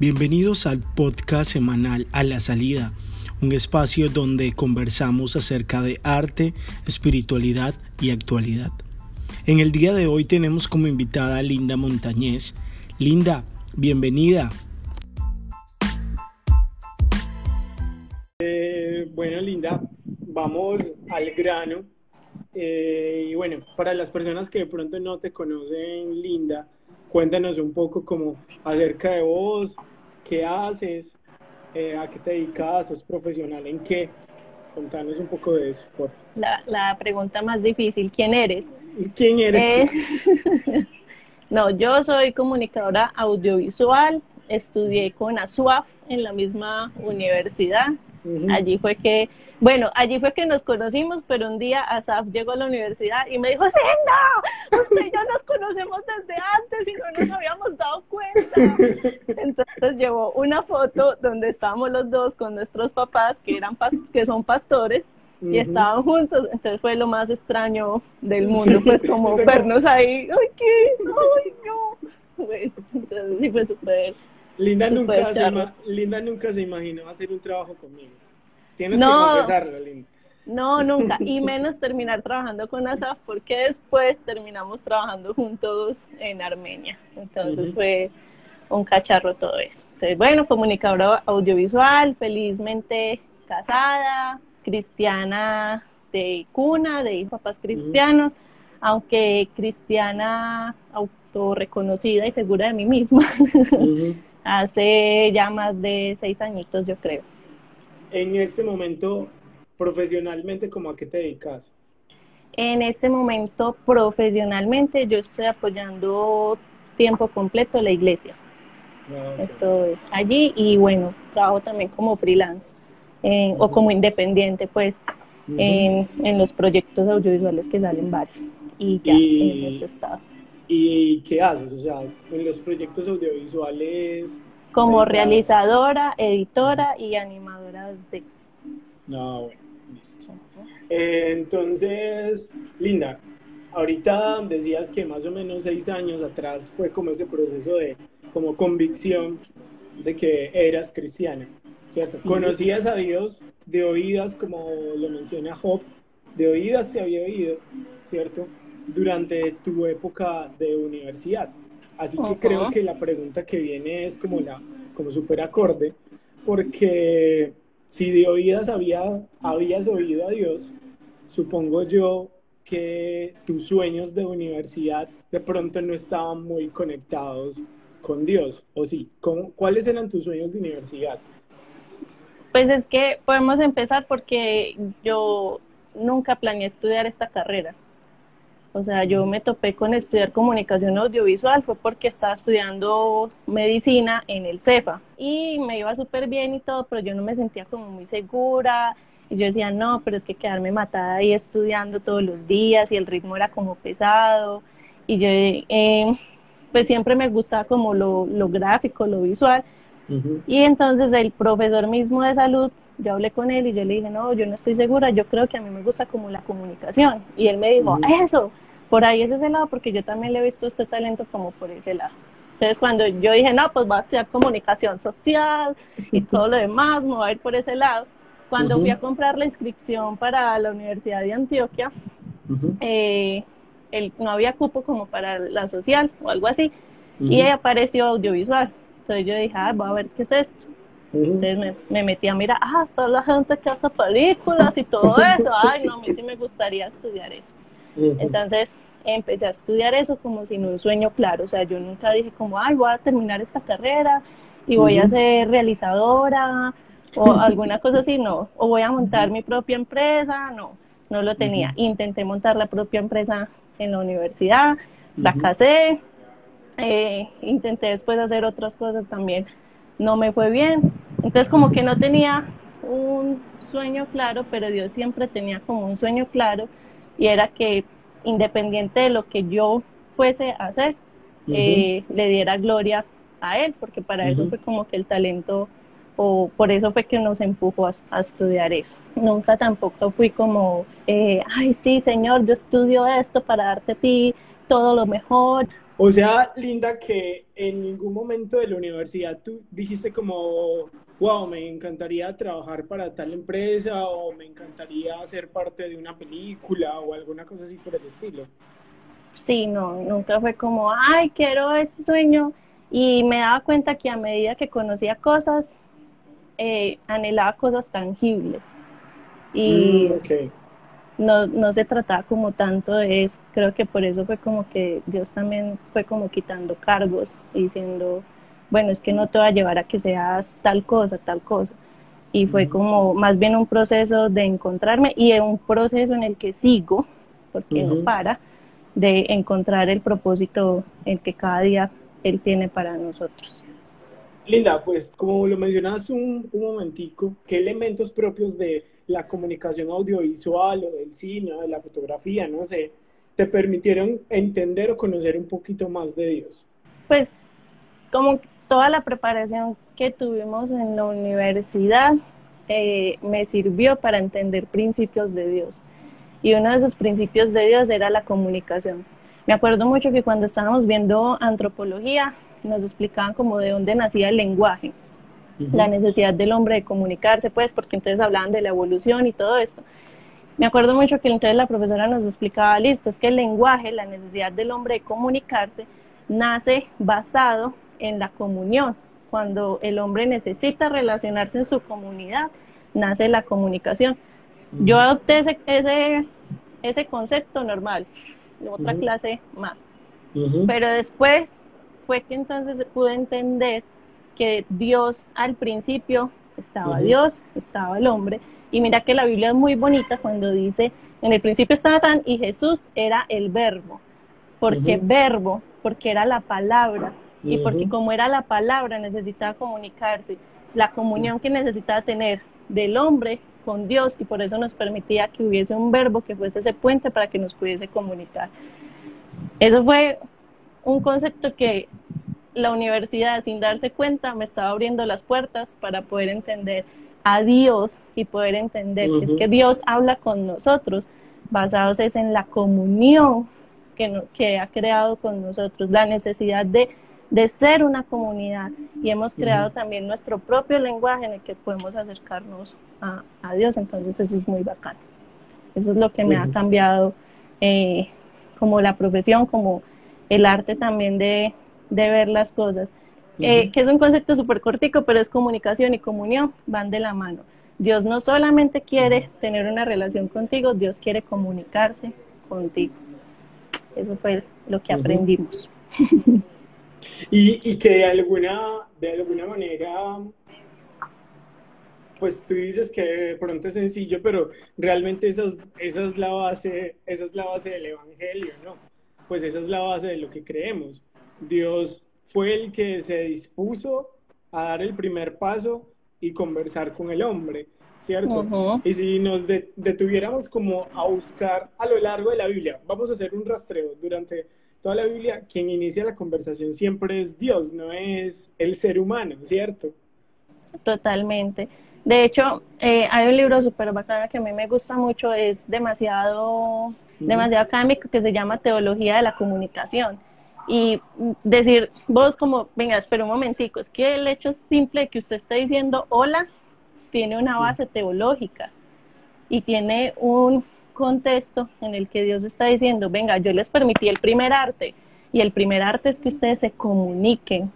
Bienvenidos al podcast semanal A la Salida, un espacio donde conversamos acerca de arte, espiritualidad y actualidad. En el día de hoy tenemos como invitada a Linda Montañez. Linda, bienvenida. Eh, bueno, Linda, vamos al grano. Eh, y bueno, para las personas que de pronto no te conocen, Linda, cuéntanos un poco como acerca de vos, qué haces, eh, a qué te dedicas, sos profesional en qué. Contanos un poco de eso, por favor. La, la pregunta más difícil, ¿quién eres? ¿Quién eres? Eh, no, yo soy comunicadora audiovisual, estudié con ASUAF en la misma universidad. Allí fue que bueno, allí fue que nos conocimos, pero un día Asaf llegó a la universidad y me dijo, Linda, usted y yo nos conocemos desde antes y no nos habíamos dado cuenta. Entonces llevó una foto donde estábamos los dos con nuestros papás, que, eran que son pastores, y estaban juntos. Entonces fue lo más extraño del mundo, fue como vernos ahí, ¡ay, qué! ¡ay, no! Bueno, entonces sí fue súper... Linda, nunca Linda nunca se imaginó hacer un trabajo conmigo. Tienes no, que No, nunca. Y menos terminar trabajando con Asaf, porque después terminamos trabajando juntos en Armenia. Entonces fue un cacharro todo eso. Entonces, bueno, comunicadora audiovisual, felizmente casada, cristiana de cuna, de papás cristianos, aunque cristiana autorreconocida y segura de mí misma. Hace ya más de seis añitos, yo creo en este momento, profesionalmente, ¿cómo a qué te dedicas? En este momento, profesionalmente, yo estoy apoyando tiempo completo la iglesia. Ah, estoy allí y bueno, trabajo también como freelance eh, o como independiente, pues, en, los proyectos audiovisuales que salen varios. Y ya, en eso estado. ¿Y qué haces? O sea, en los proyectos audiovisuales como realizadora, editora y animadora de... No, bueno, listo. Eh, entonces, Linda, ahorita decías que más o menos seis años atrás fue como ese proceso de como convicción de que eras cristiana, ¿cierto? Conocías a Dios de oídas, como lo menciona Job, de oídas se había oído, ¿cierto? Durante tu época de universidad. Así que creo que la pregunta que viene es como la como súper acorde, porque si de oídas había, habías oído a Dios, supongo yo que tus sueños de universidad de pronto no estaban muy conectados con Dios, ¿o sí? ¿Cuáles eran tus sueños de universidad? Pues es que podemos empezar porque yo nunca planeé estudiar esta carrera. O sea, yo me topé con estudiar comunicación audiovisual, fue porque estaba estudiando medicina en el CEFA y me iba súper bien y todo, pero yo no me sentía como muy segura. Y yo decía, no, pero es que quedarme matada ahí estudiando todos los días y el ritmo era como pesado. Y yo, eh, pues siempre me gustaba como lo, lo gráfico, lo visual. Y entonces el profesor mismo de salud yo hablé con él y yo le dije, no, yo no estoy segura, yo creo que a mí me gusta como la comunicación. Y él me dijo, eso, por ahí es ese lado, porque yo también le he visto este talento como por ese lado. Entonces, cuando yo dije, no, pues voy a estudiar comunicación social y todo lo demás, me voy a ir por ese lado. Cuando fui a comprar la inscripción para la Universidad de Antioquia, eh, no había cupo como para la social o algo así, y ahí apareció audiovisual. Entonces yo dije, ah, voy a ver qué es esto. Entonces me, me, metí a mirar, ah, está la gente que hace películas y todo eso. Ay, no, a mí sí me gustaría estudiar eso. Entonces empecé a estudiar eso como sin un sueño claro, o sea, yo nunca dije como, ay, voy a terminar esta carrera y voy a ser realizadora o alguna cosa así, no, o voy a montar mi propia empresa, no, no lo tenía. Intenté montar la propia empresa en la universidad, la casé, eh, intenté después hacer otras cosas también, no me fue bien, entonces como que no tenía un sueño claro, pero Dios siempre tenía como un sueño claro y era que independiente de lo que yo fuese a hacer, eh, le diera gloria a él, porque para eso fue como que el talento, o por eso fue que nos empujó a, estudiar eso. Nunca tampoco fui como, eh, ay, sí, Señor, yo estudio esto para darte a ti todo lo mejor. O sea, Linda, que en ningún momento de la universidad tú dijiste como, wow, me encantaría trabajar para tal empresa o me encantaría ser parte de una película o alguna cosa así por el estilo. Sí, no, nunca fue como, ay, quiero ese sueño. Y me daba cuenta que a medida que conocía cosas, eh, anhelaba cosas tangibles. Y mm, no, no se trataba como tanto de eso. Creo que por eso fue como que Dios también fue como quitando cargos y diciendo, bueno, es que no te va a llevar a que seas tal cosa, tal cosa. Y fue como más bien un proceso de encontrarme y un proceso en el que sigo, porque no para, de encontrar el propósito en que cada día Él tiene para nosotros. Linda, pues como lo mencionas un, un momentico, ¿qué elementos propios de la comunicación audiovisual o del cine o de la fotografía, no sé, te permitieron entender o conocer un poquito más de Dios? Pues como toda la preparación que tuvimos en la universidad eh, me sirvió para entender principios de Dios. Y uno de esos principios de Dios era la comunicación. Me acuerdo mucho que cuando estábamos viendo antropología nos explicaban como de dónde nacía el lenguaje la necesidad del hombre de comunicarse, pues, porque entonces hablaban de la evolución y todo esto. Me acuerdo mucho que entonces la profesora nos explicaba, listo, es que el lenguaje, la necesidad del hombre de comunicarse, nace basado en la comunión. Cuando el hombre necesita relacionarse en su comunidad, nace la comunicación. Yo adopté ese, ese, ese concepto normal, en otra clase más. Pero después fue que entonces pude entender que Dios al principio estaba Dios, estaba el hombre. Y mira que la Biblia es muy bonita cuando dice, en el principio estaba tan y Jesús era el verbo. porque verbo? Porque era la palabra. Y porque como era la palabra necesitaba comunicarse. La comunión que necesitaba tener del hombre con Dios y por eso nos permitía que hubiese un verbo que fuese ese puente para que nos pudiese comunicar. Eso fue un concepto que la universidad sin darse cuenta me estaba abriendo las puertas para poder entender a Dios y poder entender que es que Dios habla con nosotros basados es en la comunión que, que ha creado con nosotros, la necesidad de, de ser una comunidad. Y hemos creado también nuestro propio lenguaje en el que podemos acercarnos a, a, Dios, entonces eso es muy bacán. Eso es lo que me ha cambiado eh, como la profesión, como el arte también de, de ver las cosas, eh, que es un concepto súper cortico, pero es comunicación y comunión, van de la mano. Dios no solamente quiere tener una relación contigo, Dios quiere comunicarse contigo. Eso fue lo que aprendimos. y, y, que de alguna, de alguna manera, pues tú dices que de pronto es sencillo, pero realmente esa es, esa es la base, esa es la base del evangelio, ¿no? Pues esa es la base de lo que creemos. Dios fue el que se dispuso a dar el primer paso y conversar con el hombre, ¿cierto? Y si nos detuviéramos como a buscar a lo largo de la Biblia, vamos a hacer un rastreo durante toda la Biblia, quien inicia la conversación siempre es Dios, no es el ser humano, ¿cierto? Totalmente. De hecho, eh, hay un libro súper bacano que a mí me gusta mucho, es demasiado, demasiado académico, que se llama Teología de la Comunicación y decir, vos como, venga, espera un momentico, es que el hecho simple de que usted esté diciendo hola tiene una base teológica y tiene un contexto en el que Dios está diciendo, venga, yo les permití el primer arte y el primer arte es que ustedes se comuniquen,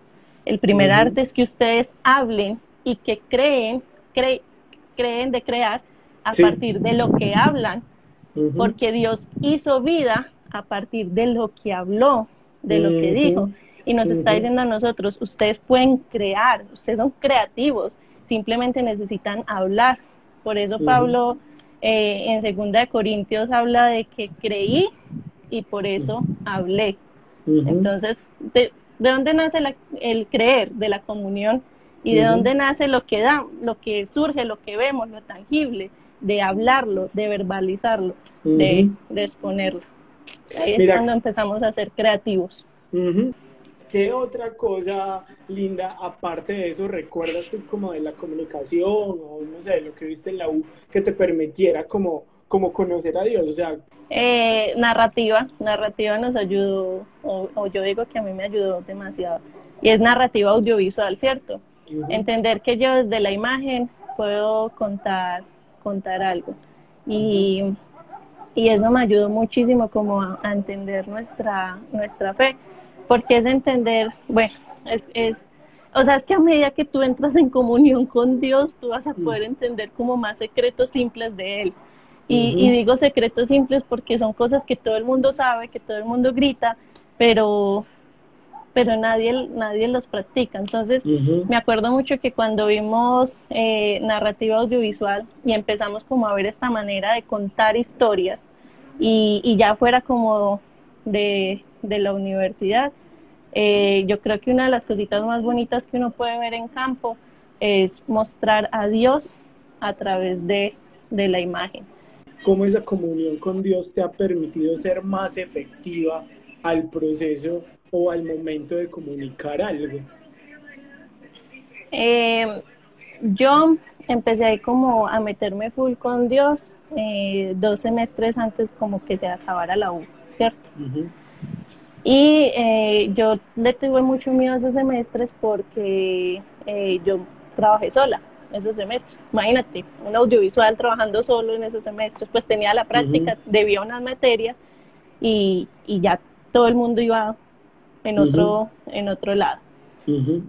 el primer arte es que ustedes hablen y que creen, creen de crear a partir de lo que hablan, porque Dios hizo vida a partir de lo que habló de lo que dijo. Y nos está diciendo a nosotros, ustedes pueden crear, ustedes son creativos, simplemente necesitan hablar. Por eso Pablo eh, en Segunda de Corintios habla de que creí y por eso hablé. Entonces, de, dónde nace el creer? De la comunión. ¿Y de dónde nace lo que da, lo que surge, lo que vemos, lo tangible? De hablarlo, de verbalizarlo, de, de exponerlo. Ahí es cuando empezamos a ser creativos. ¿Qué otra cosa linda, aparte de eso, recuerdas tú como de la comunicación o no sé, lo que viste en la U, que te permitiera como como conocer a Dios? O sea, eh, narrativa, narrativa nos ayudó, o, yo digo que a mí me ayudó demasiado, y es narrativa audiovisual, ¿cierto? Entender que yo desde la imagen puedo contar, contar algo. Y, y eso me ayudó muchísimo como a, entender nuestra, nuestra fe, porque es entender, bueno, es, es, o sea, es que a medida que tú entras en comunión con Dios, tú vas a poder entender como más secretos simples de Él. Y, digo secretos simples porque son cosas que todo el mundo sabe, que todo el mundo grita, pero, pero nadie, nadie los practica. Entonces, me acuerdo mucho que cuando vimos eh, narrativa audiovisual y empezamos como a ver esta manera de contar historias y, ya fuera como de, la universidad, eh, yo creo que una de las cositas más bonitas que uno puede ver en campo es mostrar a Dios a través de la imagen cómo esa comunión con Dios te ha permitido ser más efectiva al proceso o al momento de comunicar algo. Eh, yo empecé ahí como a meterme full con Dios eh, dos semestres antes como que se acabara la U, ¿cierto? Y eh, yo le tuve mucho miedo a esos semestres porque yo trabajé sola esos semestres. Imagínate, un audiovisual trabajando solo en esos semestres, pues tenía la práctica, debía unas materias y, ya todo el mundo iba en otro, en otro lado.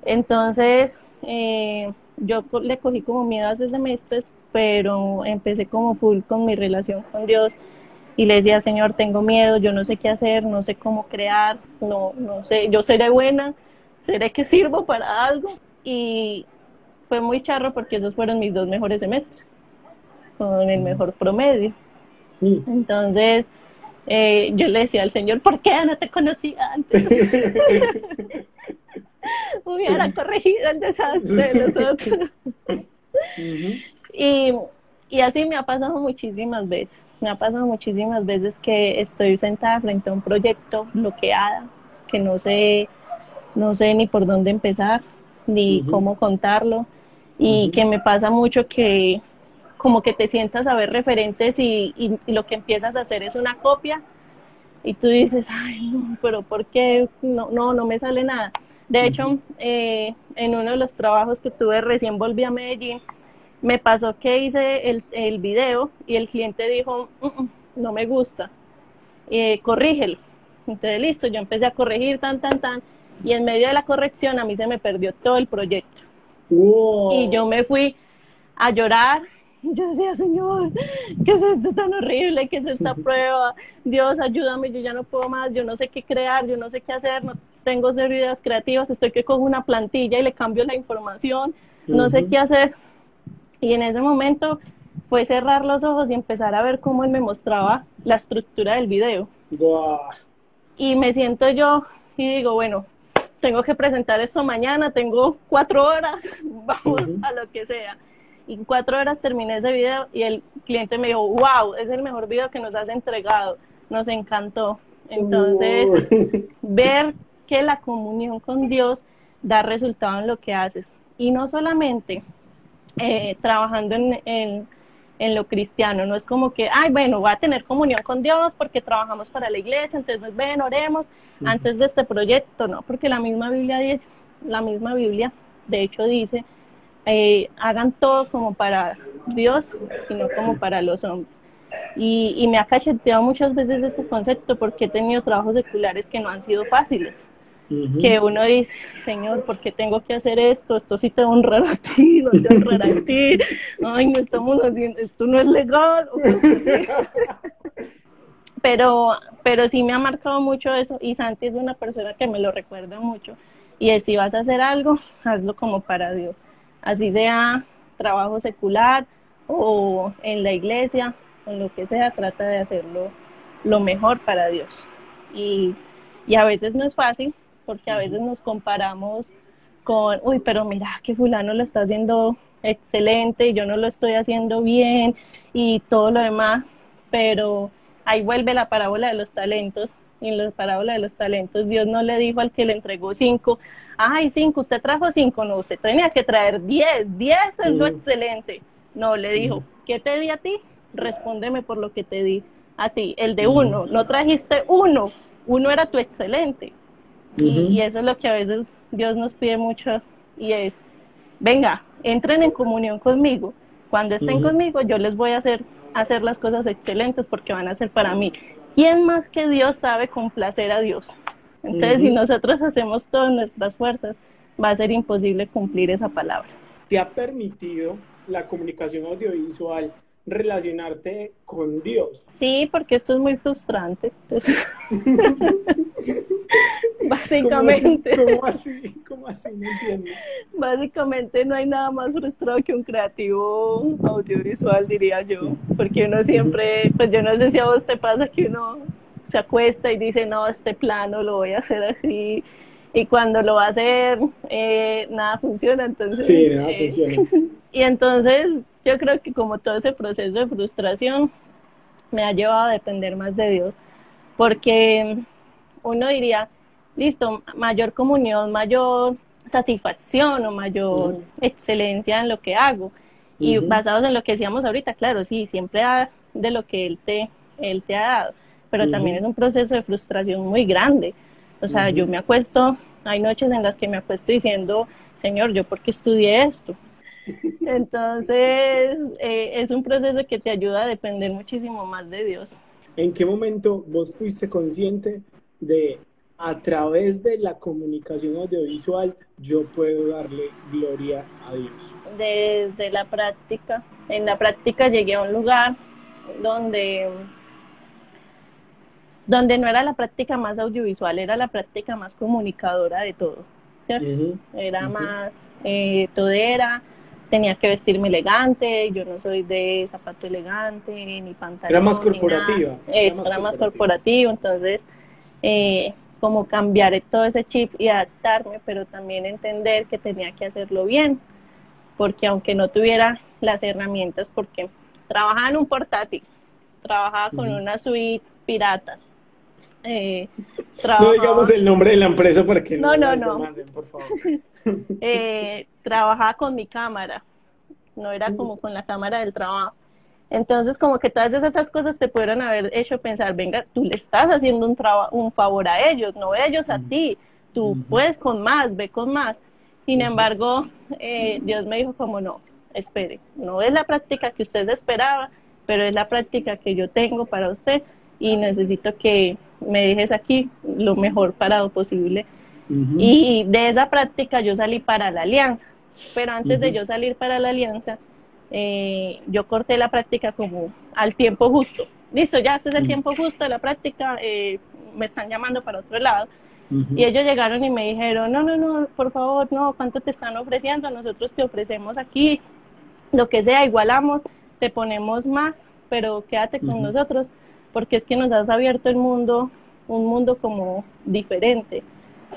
Entonces, eh, yo le cogí como miedo esos semestres, pero empecé como full con mi relación con Dios y le decía, Señor, tengo miedo, yo no sé qué hacer, no sé cómo crear, no, no sé, yo seré buena, seré que sirvo para algo. Y, fue muy charro porque esos fueron mis dos mejores semestres, con el mejor promedio. Entonces, eh, yo le decía al Señor, ¿por qué no te conocía antes? Hubiera corregido el desastre de nosotros. y, y así me ha pasado muchísimas veces. Me ha pasado muchísimas veces que estoy sentada frente a un proyecto bloqueada, que no sé, no sé ni por dónde empezar, ni cómo contarlo y que me pasa mucho que como que te sientas a ver referentes y, lo que empiezas a hacer es una copia y tú dices, ay, no, pero ¿por qué? No, no, no me sale nada. De hecho, eh, en uno de los trabajos que tuve recién volví a Medellín, me pasó que hice el, el video y el cliente dijo, mm, mm, no me gusta, eh, corrígelo. Entonces, listo, yo empecé a corregir, tan, tan, tan, y en medio de la corrección a mí se me perdió todo el proyecto. Y yo me fui a llorar. Yo decía, Señor, ¿qué es esto tan horrible? ¿Qué es esta prueba? Dios, ayúdame, yo ya no puedo más, yo no sé qué crear, yo no sé qué hacer, no tengo cero ideas creativas, estoy que cojo una plantilla y le cambio la información, no sé qué hacer. Y en ese momento fue cerrar los ojos y empezar a ver cómo él me mostraba la estructura del video. Y me siento yo y digo, bueno, tengo que presentar esto mañana, tengo cuatro horas, vamos a lo que sea. Y en cuatro horas terminé ese video y el cliente me dijo, wow, es el mejor video que nos has entregado, nos encantó. Entonces, ver que la comunión con Dios da resultado en lo que haces. Y no solamente eh, trabajando en en lo cristiano. No es como que, ay, bueno, voy a tener comunión con Dios porque trabajamos para la iglesia, entonces ven, oremos antes de este proyecto, no, porque la misma Biblia dice, la misma Biblia, de hecho dice, eh, hagan todo como para Dios y no como para los hombres. Y, y me ha cacheteado muchas veces este concepto porque he tenido trabajos seculares que no han sido fáciles que uno dice, Señor, ¿por qué tengo que hacer esto? Esto sí te honra a ti, no te honra a ti. Ay, no estamos haciendo, esto no es legal. pero, pero sí me ha marcado mucho eso y Santi es una persona que me lo recuerda mucho. Y es, si vas a hacer algo, hazlo como para Dios. Así sea trabajo secular o en la iglesia, o lo que sea, trata de hacerlo lo mejor para Dios. Y, y a veces no es fácil, porque a veces nos comparamos con, uy, pero mira que fulano lo está haciendo excelente, yo no lo estoy haciendo bien y todo lo demás, pero ahí vuelve la parábola de los talentos. Y en la parábola de los talentos, Dios no le dijo al que le entregó cinco, ay, cinco, usted trajo cinco, no, usted tenía que traer diez, diez es lo excelente. No, le dijo, ¿qué te di a ti? respóndeme por lo que te di a ti, el de uno, no trajiste uno, uno era tu excelente. y, eso es lo que a veces Dios nos pide mucho y es, venga, entren en comunión conmigo. Cuando estén conmigo, yo les voy a hacer, hacer las cosas excelentes porque van a ser para mí. ¿Quién más que Dios sabe complacer a Dios? Entonces, si nosotros hacemos todas nuestras fuerzas, va a ser imposible cumplir esa palabra. ¿Te ha permitido la comunicación audiovisual relacionarte con Dios. Sí, porque esto es muy frustrante. básicamente. ¿Cómo así? ¿Cómo así? No entiendo. Básicamente no hay nada más frustrado que un creativo audiovisual, diría yo. Porque uno siempre, pues yo no sé si a vos te pasa que uno se acuesta y dice, no, este plano lo voy a hacer así. Y cuando lo va a hacer, eh, nada funciona. Entonces, sí, nada eh, funciona. Y entonces yo creo que como todo ese proceso de frustración me ha llevado a depender más de Dios, porque uno diría, listo, mayor comunión, mayor satisfacción o mayor excelencia en lo que hago. Y basados en lo que decíamos ahorita, claro, sí, siempre da de lo que Él te, él te ha dado, pero también es un proceso de frustración muy grande. O sea, yo me acuesto, hay noches en las que me acuesto diciendo, Señor, ¿yo por qué estudié esto? Entonces, eh, es un proceso que te ayuda a depender muchísimo más de Dios. ¿En qué momento vos fuiste consciente de a través de la comunicación audiovisual yo puedo darle gloria a Dios? Desde la práctica. En la práctica llegué a un lugar donde donde no era la práctica más audiovisual, era la práctica más comunicadora de todo. Era más eh, todera, tenía que vestirme elegante, yo no soy de zapato elegante, ni pantalón. Era más corporativa. Eso, era más, corporativo, entonces eh, como cambiar todo ese chip y adaptarme, pero también entender que tenía que hacerlo bien, porque aunque no tuviera las herramientas, porque trabajaba en un portátil, trabajaba con una suite pirata. Eh, No digamos el nombre de la empresa para que no, no, no. por favor. eh, trabajaba con mi cámara, no era como con la cámara del trabajo. Entonces, como que todas esas cosas te pudieron haber hecho pensar, venga, tú le estás haciendo un, un favor a ellos, no ellos a ti, tú puedes con más, ve con más. Sin embargo, eh, Dios me dijo como no, espere, no es la práctica que usted esperaba, pero es la práctica que yo tengo para usted y necesito que me dejes aquí lo mejor parado posible y de esa práctica yo salí para la alianza. Pero antes de yo salir para la alianza, eh, yo corté la práctica como al tiempo justo. Listo, ya este es el tiempo justo de la práctica, eh, me están llamando para otro lado. Y ellos llegaron y me dijeron, no, no, no, por favor, no, ¿cuánto te están ofreciendo? Nosotros te ofrecemos aquí lo que sea, igualamos, te ponemos más, pero quédate con nosotros, porque es que nos has abierto el mundo, un mundo como diferente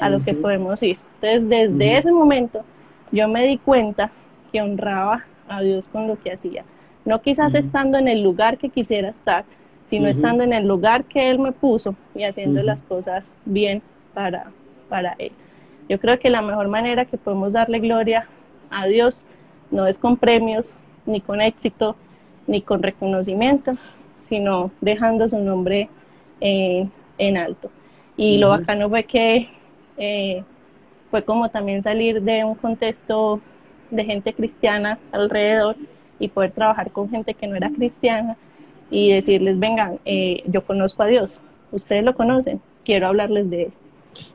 a lo que podemos ir. Entonces, desde ese momento, yo me di cuenta que honraba a Dios con lo que hacía. No quizás estando en el lugar que quisiera estar, sino estando en el lugar que Él me puso y haciendo las cosas bien para, para Él. Yo creo que la mejor manera que podemos darle gloria a Dios no es con premios, ni con éxito, ni con reconocimiento, sino dejando su nombre eh, en alto. Y lo bacano fue que eh, fue como también salir de un contexto de gente cristiana alrededor y poder trabajar con gente que no era cristiana y decirles, vengan, eh, yo conozco a Dios, ustedes lo conocen, quiero hablarles de Él.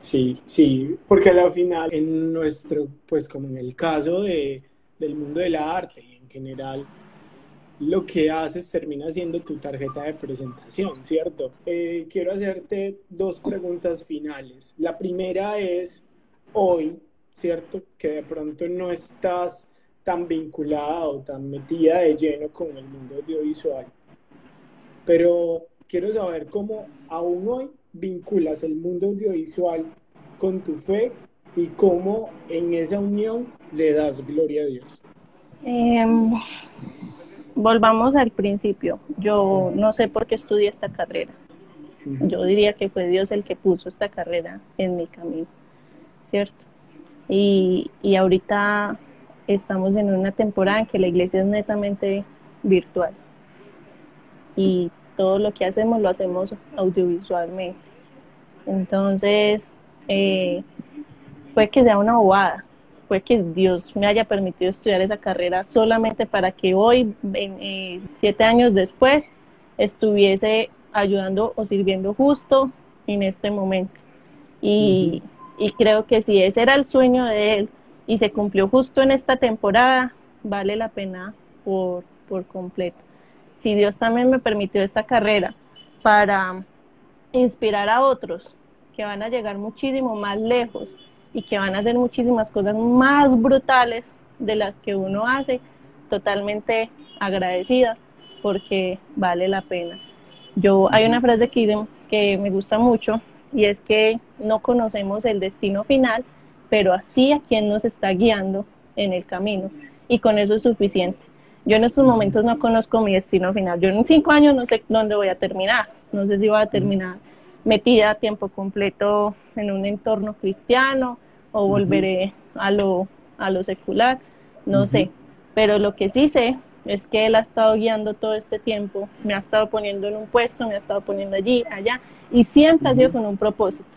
Sí, sí, porque al final, en nuestro, pues como en el caso de, del mundo del arte y en general, lo que haces termina siendo tu tarjeta de presentación, ¿cierto? Eh, quiero hacerte dos preguntas finales. La primera es, hoy, ¿cierto? Que de pronto no estás tan vinculada o tan metida de lleno con el mundo audiovisual, pero quiero saber cómo aún hoy vinculas el mundo audiovisual con tu fe y cómo en esa unión le das gloria a Dios. Eh, volvamos al principio. Yo no sé por qué estudié esta carrera. Yo diría que fue Dios el que puso esta carrera en mi camino, ¿cierto? Y, y ahorita estamos en una temporada en que la iglesia es netamente virtual. y todo lo que hacemos lo hacemos audiovisualmente. Entonces, eh, puede que sea una bobada, puede que Dios me haya permitido estudiar esa carrera solamente para que hoy, eh, siete años después, estuviese ayudando o sirviendo justo en este momento. Y, y creo que si ese era el sueño de él y se cumplió justo en esta temporada, vale la pena por, por completo. Si Dios también me permitió esta carrera para inspirar a otros que van a llegar muchísimo más lejos y que van a hacer muchísimas cosas más brutales de las que uno hace, totalmente agradecida porque vale la pena. Yo hay una frase que, que me gusta mucho y es que no conocemos el destino final, pero así a quien nos está guiando en el camino y con eso es suficiente. Yo en estos momentos no conozco mi destino final. Yo en cinco años no sé dónde voy a terminar. No sé si voy a terminar metida a tiempo completo en un entorno cristiano o volveré a lo, a lo secular. No sé. Pero lo que sí sé es que Él ha estado guiando todo este tiempo, me ha estado poniendo en un puesto, me ha estado poniendo allí, allá, y siempre ha sido con un propósito.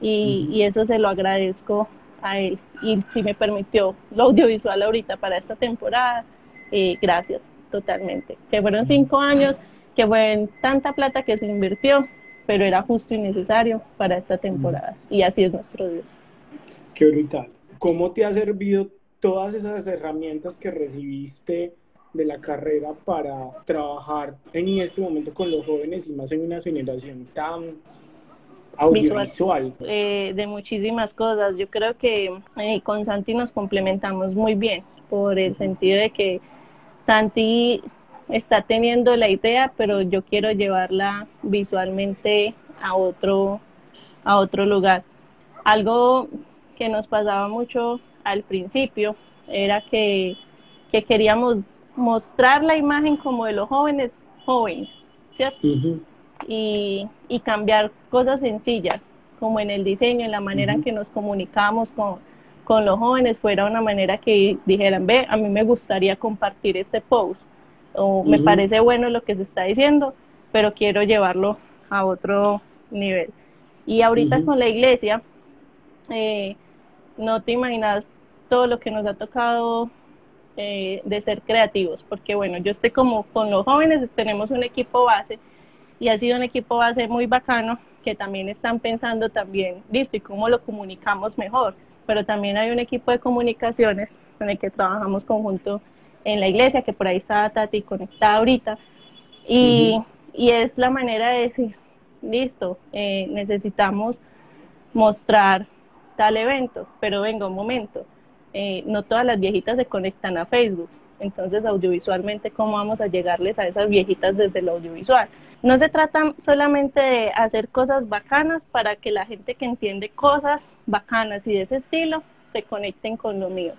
Y, y, eso se lo agradezco a Él. Y si me permitió lo audiovisual ahorita para esta temporada, eh, gracias totalmente. Que fueron cinco años, que fue tanta plata que se invirtió, pero era justo y necesario para esta temporada. Y así es nuestro Dios. Qué brutal. ¿Cómo te ha servido todas esas herramientas que recibiste de la carrera para trabajar en este momento con los jóvenes y más en una generación tan audiovisual? Eh, de muchísimas cosas. Yo creo que eh, con Santi nos complementamos muy bien por el sentido de que Santi está teniendo la idea, pero yo quiero llevarla visualmente a otro, a otro lugar. Algo que nos pasaba mucho al principio era que, que queríamos mostrar la imagen como de los jóvenes jóvenes, ¿cierto? y, y, cambiar cosas sencillas, como en el diseño, en la manera en que nos comunicamos con, con los jóvenes, fuera una manera que dijeran, ve, a mí me gustaría compartir este post, o me parece bueno lo que se está diciendo, pero quiero llevarlo a otro nivel. Y ahorita con la iglesia, eh, no te imaginas todo lo que nos ha tocado eh, de ser creativos, porque bueno, yo estoy como con los jóvenes, tenemos un equipo base y ha sido un equipo base muy bacano que también están pensando también, listo, y cómo lo comunicamos mejor, pero también hay un equipo de comunicaciones con el que trabajamos conjunto en la iglesia, que por ahí está Tati conectada ahorita, y, y es la manera de decir, listo, eh, necesitamos mostrar tal evento, pero venga un momento, eh, no todas las viejitas se conectan a Facebook. Entonces, audiovisualmente, ¿cómo vamos a llegarles a esas viejitas desde el audiovisual? No se trata solamente de hacer cosas bacanas para que la gente que entiende cosas bacanas y de ese estilo se conecten con lo mío.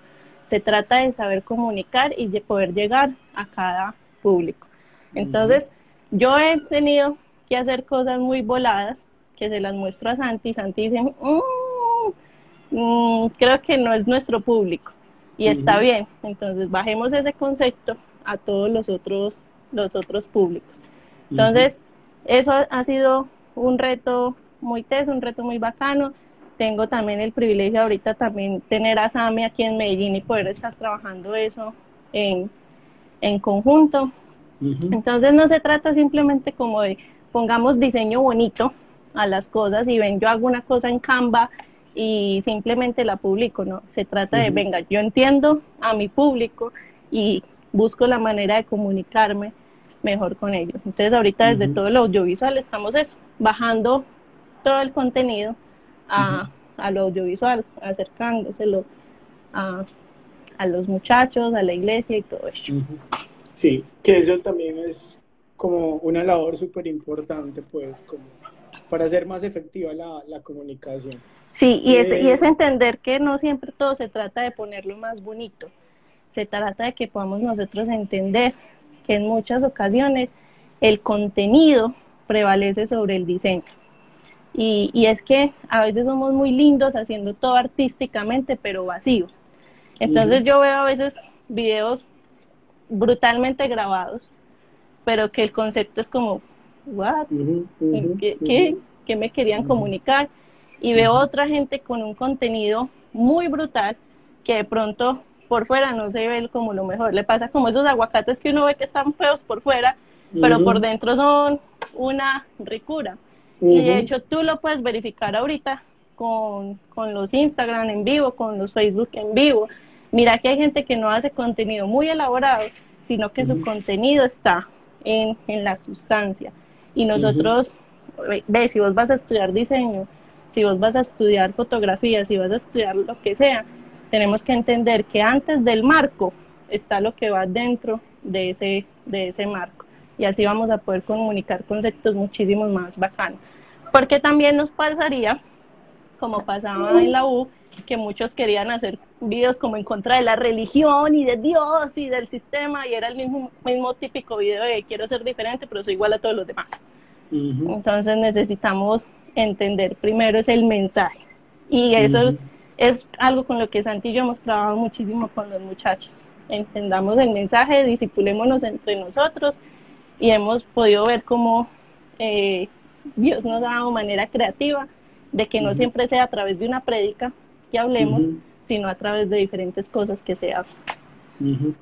Se trata de saber comunicar y de poder llegar a cada público. Entonces, yo he tenido que hacer cosas muy voladas que se las muestro a Santi. Santi dice, mmm, Mm, creo que no es nuestro público y está bien. Entonces bajemos ese concepto a todos los otros, los otros públicos. Entonces, eso ha sido un reto muy teso, un reto muy bacano. Tengo también el privilegio ahorita también tener a Sami aquí en Medellín y poder estar trabajando eso en, en conjunto. Entonces no se trata simplemente como de pongamos diseño bonito a las cosas y ven, yo hago una cosa en Canva y simplemente la publico, ¿no? Se trata de, venga, yo entiendo a mi público y busco la manera de comunicarme mejor con ellos. Entonces ahorita desde todo el audiovisual estamos eso, bajando todo el contenido a, a lo audiovisual, acercándoselo a, a, los muchachos, a la iglesia y todo eso. Sí, que eso también es como una labor súper importante, pues, como para hacer más efectiva la, la comunicación. Sí, y, es, y es eh, entender que no siempre todo se trata de ponerlo más bonito, se trata de que podamos nosotros entender que en muchas ocasiones el contenido prevalece sobre el diseño. Y, y, es que a veces somos muy lindos haciendo todo artísticamente, pero vacío. Entonces yo veo a veces videos brutalmente grabados pero que el concepto es como, ¿what? ¿Qué, qué, me querían comunicar? Y veo otra gente con un contenido muy brutal que de pronto por fuera no se ve como lo mejor. Le pasa como esos aguacates que uno ve que están feos por fuera, pero por dentro son una ricura. Y de hecho tú lo puedes verificar ahorita con, con, los Instagram en vivo, con los Facebook en vivo. Mira que hay gente que no hace contenido muy elaborado, sino que su contenido está en, en, la sustancia. Y nosotros, ve, si vos vas a estudiar diseño, si vos vas a estudiar fotografía, si vas a estudiar lo que sea, tenemos que entender que antes del marco está lo que va dentro de ese, de ese marco. Y así vamos a poder comunicar conceptos muchísimos más bacanos. Porque también nos pasaría, como pasaba en la U, que muchos querían hacer videos como en contra de la religión y de Dios y del sistema, y era el mismo, mismo típico video de quiero ser diferente, pero soy igual a todos los demás. Entonces necesitamos entender primero es el mensaje. Y eso es algo con lo que Santi y yo hemos trabajado muchísimo con los muchachos. Entendamos el mensaje, disipulémonos entre nosotros y hemos podido ver cómo eh, Dios nos ha dado manera creativa de que no siempre sea a través de una prédica que hablemos, sino a través de diferentes cosas que se hablan.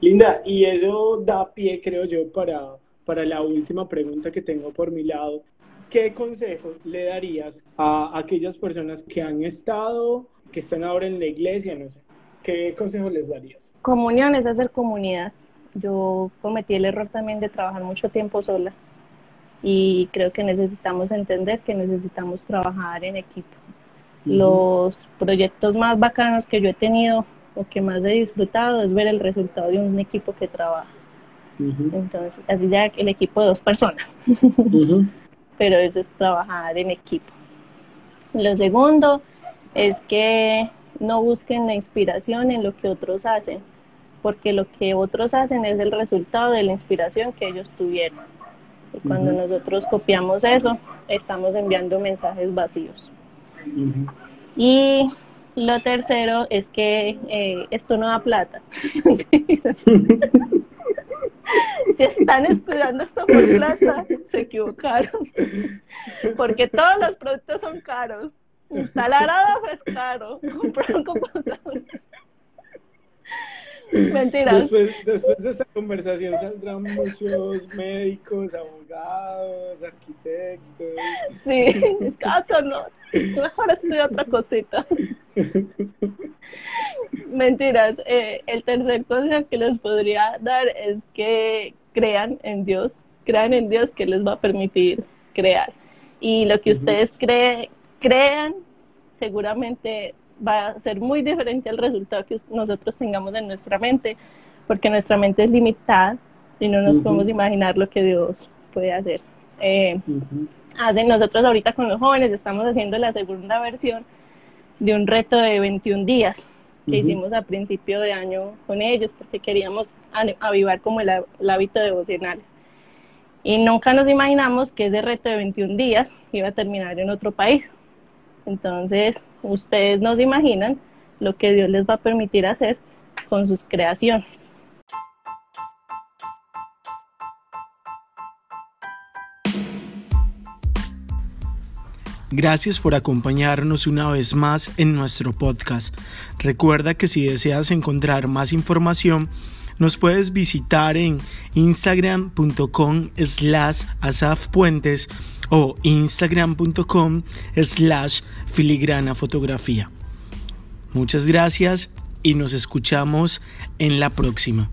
Linda, y eso da pie, creo yo, para, para la última pregunta que tengo por mi lado. ¿qué consejo le darías a aquellas personas que han estado, que están ahora en la iglesia, no sé? ¿Qué consejo les darías? Comunión es hacer comunidad. Yo cometí el error también de trabajar mucho tiempo sola y creo que necesitamos entender que necesitamos trabajar en equipo. Los proyectos más bacanos que yo he tenido o que más he disfrutado es ver el resultado de un equipo que trabaja. Entonces, así ya el equipo de dos personas. pero eso es trabajar en equipo. Lo segundo es que no busquen la inspiración en lo que otros hacen, porque lo que otros hacen es el resultado de la inspiración que ellos tuvieron. Y cuando nosotros copiamos eso, estamos enviando mensajes vacíos. Y lo tercero es que eh, esto no da plata. si están estudiando esto por plata, se equivocaron. Porque todos los productos son caros. Instalar es caro. Comprar un computador. Mentiras. Después, de esta conversación saldrán muchos médicos, abogados, arquitectos. Sí, es cacho, no. Mejor estudiar otra cosita. Mentiras. Eh, el tercer consejo que les podría dar es que crean en Dios. Crean en Dios que les va a permitir crear. Y lo que ustedes crean, seguramente va a ser muy diferente al resultado que nosotros tengamos en nuestra mente, porque nuestra mente es limitada y no nos podemos imaginar lo que Dios puede hacer. Eh, hacen nosotros ahorita con los jóvenes estamos haciendo la segunda versión de un reto de 21 días que hicimos a principio de año con ellos porque queríamos avivar como el, el hábito devocionales. Y nunca nos imaginamos que ese reto de 21 días iba a terminar en otro país. Entonces, ustedes no se imaginan lo que Dios les va a permitir hacer con sus creaciones. Gracias por acompañarnos una vez más en nuestro podcast. Recuerda que si deseas encontrar más información, nos puedes visitar en instagram.com slash asafpuentes o instagram.com slash filigrana fotografía. Muchas gracias y nos escuchamos en la próxima.